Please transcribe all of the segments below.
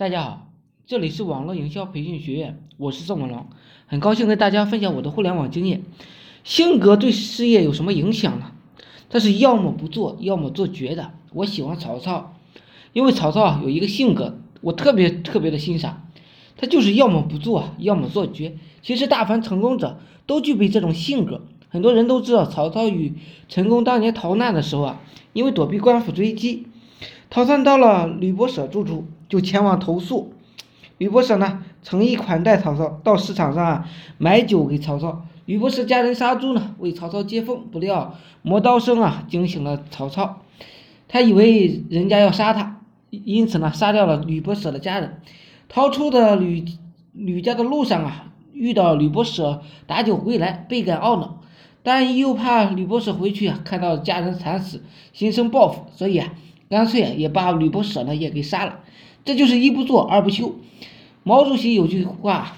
大家好，这里是网络营销培训学院，我是宋文龙，很高兴跟大家分享我的互联网经验。性格对事业有什么影响呢？他是要么不做，要么做绝的。我喜欢曹操，因为曹操有一个性格，我特别特别的欣赏，他就是要么不做，要么做绝。其实大凡成功者都具备这种性格。很多人都知道曹操与陈宫当年逃难的时候啊，因为躲避官府追击，逃窜到了吕伯奢住处。就前往投宿，吕伯奢呢诚意款待曹操，到市场上啊买酒给曹操。吕伯奢家人杀猪呢，为曹操接风，不料磨刀声啊惊醒了曹操，他以为人家要杀他，因此呢杀掉了吕伯奢的家人。逃出的吕吕家的路上啊，遇到吕伯奢打酒归来，倍感懊恼，但又怕吕伯奢回去啊看到家人惨死，心生报复，所以啊干脆也把吕伯奢呢也给杀了。这就是一不做二不休。毛主席有句话，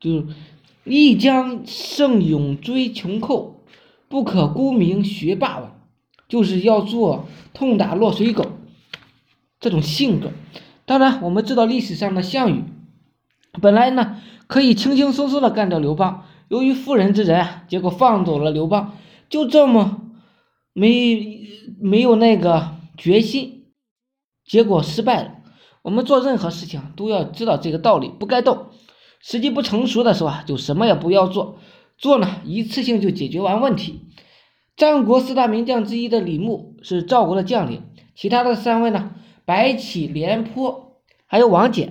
就是“一将胜勇追穷寇，不可沽名学霸王”，就是要做痛打落水狗这种性格。当然，我们知道历史上的项羽，本来呢可以轻轻松松的干掉刘邦，由于妇人之仁啊，结果放走了刘邦，就这么没没有那个决心，结果失败了。我们做任何事情都要知道这个道理，不该动。时机不成熟的时候啊，就什么也不要做，做呢一次性就解决完问题。战国四大名将之一的李牧是赵国的将领，其他的三位呢，白起、廉颇还有王翦。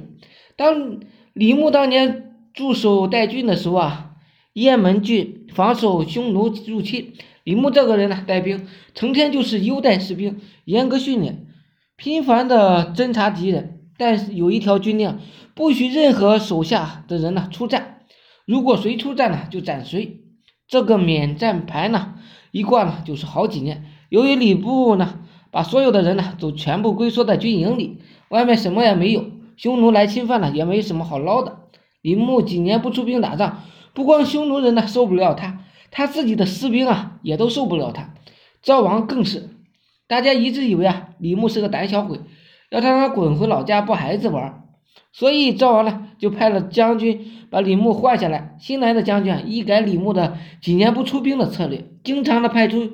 当李牧当年驻守代郡的时候啊，雁门郡防守匈奴入侵，李牧这个人呢带兵，成天就是优待士兵，严格训练，频繁的侦察敌人。但是有一条军令，不许任何手下的人呢出战，如果谁出战呢，就斩谁。这个免战牌呢，一挂呢就是好几年。由于吕布呢，把所有的人呢都全部龟缩在军营里，外面什么也没有，匈奴来侵犯了也没什么好捞的。李牧几年不出兵打仗，不光匈奴人呢受不了他，他自己的士兵啊也都受不了他。赵王更是，大家一直以为啊，李牧是个胆小鬼。要让他滚回老家抱孩子玩，所以赵王呢就派了将军把李牧换下来。新来的将军一改李牧的几年不出兵的策略，经常的派出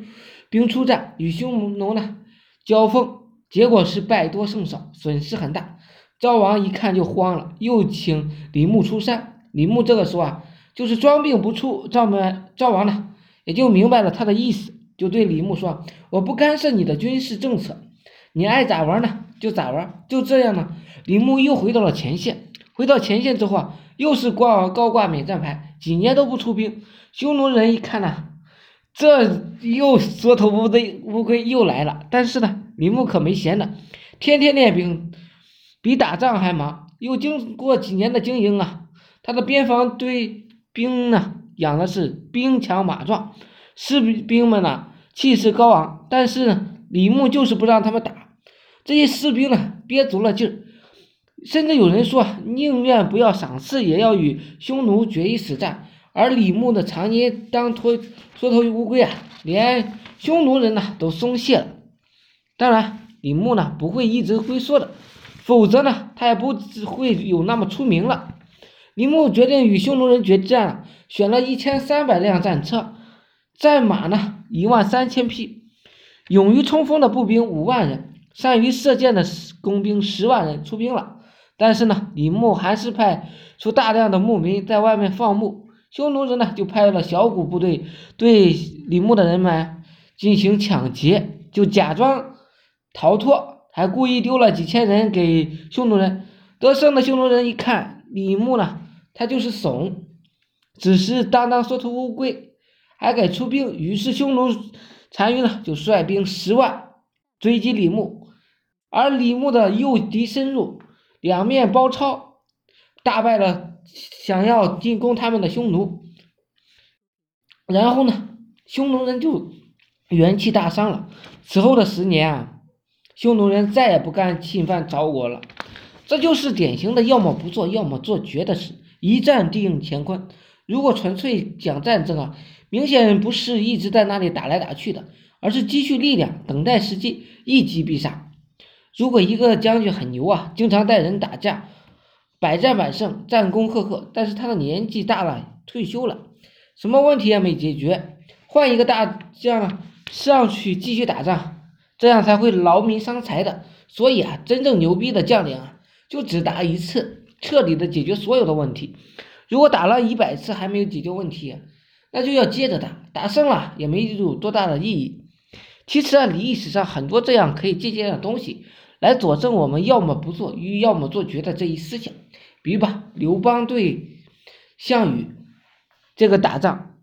兵出战，与匈奴呢交锋，结果是败多胜少，损失很大。赵王一看就慌了，又请李牧出山。李牧这个时候啊，就是装病不出。赵门赵王呢也就明白了他的意思，就对李牧说：“我不干涉你的军事政策，你爱咋玩呢？”就咋玩？就这样呢。李牧又回到了前线，回到前线之后啊，又是挂高挂免战牌，几年都不出兵。匈奴人一看呢，这又缩头乌龟乌龟又来了。但是呢，李牧可没闲着，天天练兵，比打仗还忙。又经过几年的经营啊，他的边防队兵呢，养的是兵强马壮，士兵们呢气势高昂。但是呢，李牧就是不让他们打。这些士兵呢，憋足了劲儿，甚至有人说，宁愿不要赏赐，也要与匈奴决一死战。而李牧的常年当拖缩头乌龟啊，连匈奴人呢都松懈了。当然，李牧呢不会一直龟缩的，否则呢他也不会有那么出名了。李牧决定与匈奴人决战了，选了一千三百辆战车，战马呢一万三千匹，勇于冲锋的步兵五万人。善于射箭的工兵十万人出兵了，但是呢，李牧还是派出大量的牧民在外面放牧。匈奴人呢，就派了小股部队对李牧的人们进行抢劫，就假装逃脱，还故意丢了几千人给匈奴人。得胜的匈奴人一看李牧呢，他就是怂，只是当当缩头乌龟，还敢出兵。于是匈奴单于呢，就率兵十万追击李牧。而李牧的诱敌深入，两面包抄，大败了想要进攻他们的匈奴。然后呢，匈奴人就元气大伤了。此后的十年啊，匈奴人再也不敢侵犯赵国了。这就是典型的要么不做，要么做绝的事，一战定乾坤。如果纯粹讲战争啊，明显不是一直在那里打来打去的，而是积蓄力量，等待时机，一击必杀。如果一个将军很牛啊，经常带人打架，百战百胜，战功赫赫，但是他的年纪大了，退休了，什么问题也没解决，换一个大将上去继续打仗，这样才会劳民伤财的。所以啊，真正牛逼的将领啊，就只打一次，彻底的解决所有的问题。如果打了一百次还没有解决问题，那就要接着打，打胜了也没有多大的意义。其实啊，历史上很多这样可以借鉴的东西，来佐证我们要么不做，与要么做绝的这一思想。比如吧，刘邦对项羽这个打仗，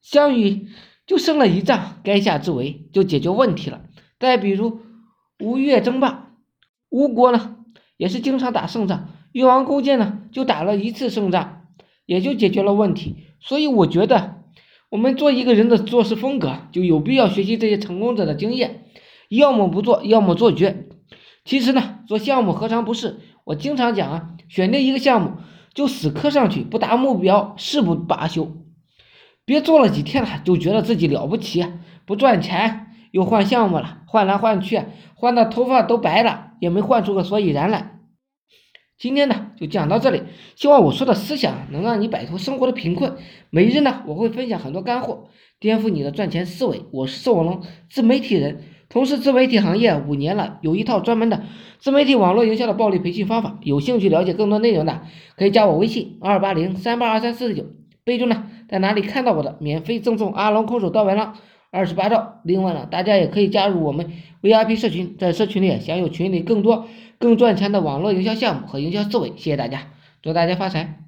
项羽就胜了一仗，垓下之围就解决问题了。再比如吴越争霸，吴国呢也是经常打胜仗，越王勾践呢就打了一次胜仗，也就解决了问题。所以我觉得。我们做一个人的做事风格，就有必要学习这些成功者的经验，要么不做，要么做绝。其实呢，做项目何尝不是？我经常讲啊，选定一个项目就死磕上去，不达目标誓不罢休。别做了几天了就觉得自己了不起，不赚钱又换项目了，换来换去，换的头发都白了，也没换出个所以然来。今天呢就讲到这里，希望我说的思想能让你摆脱生活的贫困。每日呢我会分享很多干货，颠覆你的赚钱思维。我是宋文龙，自媒体人，从事自媒体行业五年了，有一套专门的自媒体网络营销的暴力培训方法。有兴趣了解更多内容的，可以加我微信二八零三八二三四九，备注呢在哪里看到我的，免费赠送阿龙空手道完了二十八兆。另外呢，大家也可以加入我们 VIP 社群，在社群里享有群里更多。更赚钱的网络营销项目和营销思维，谢谢大家，祝大家发财。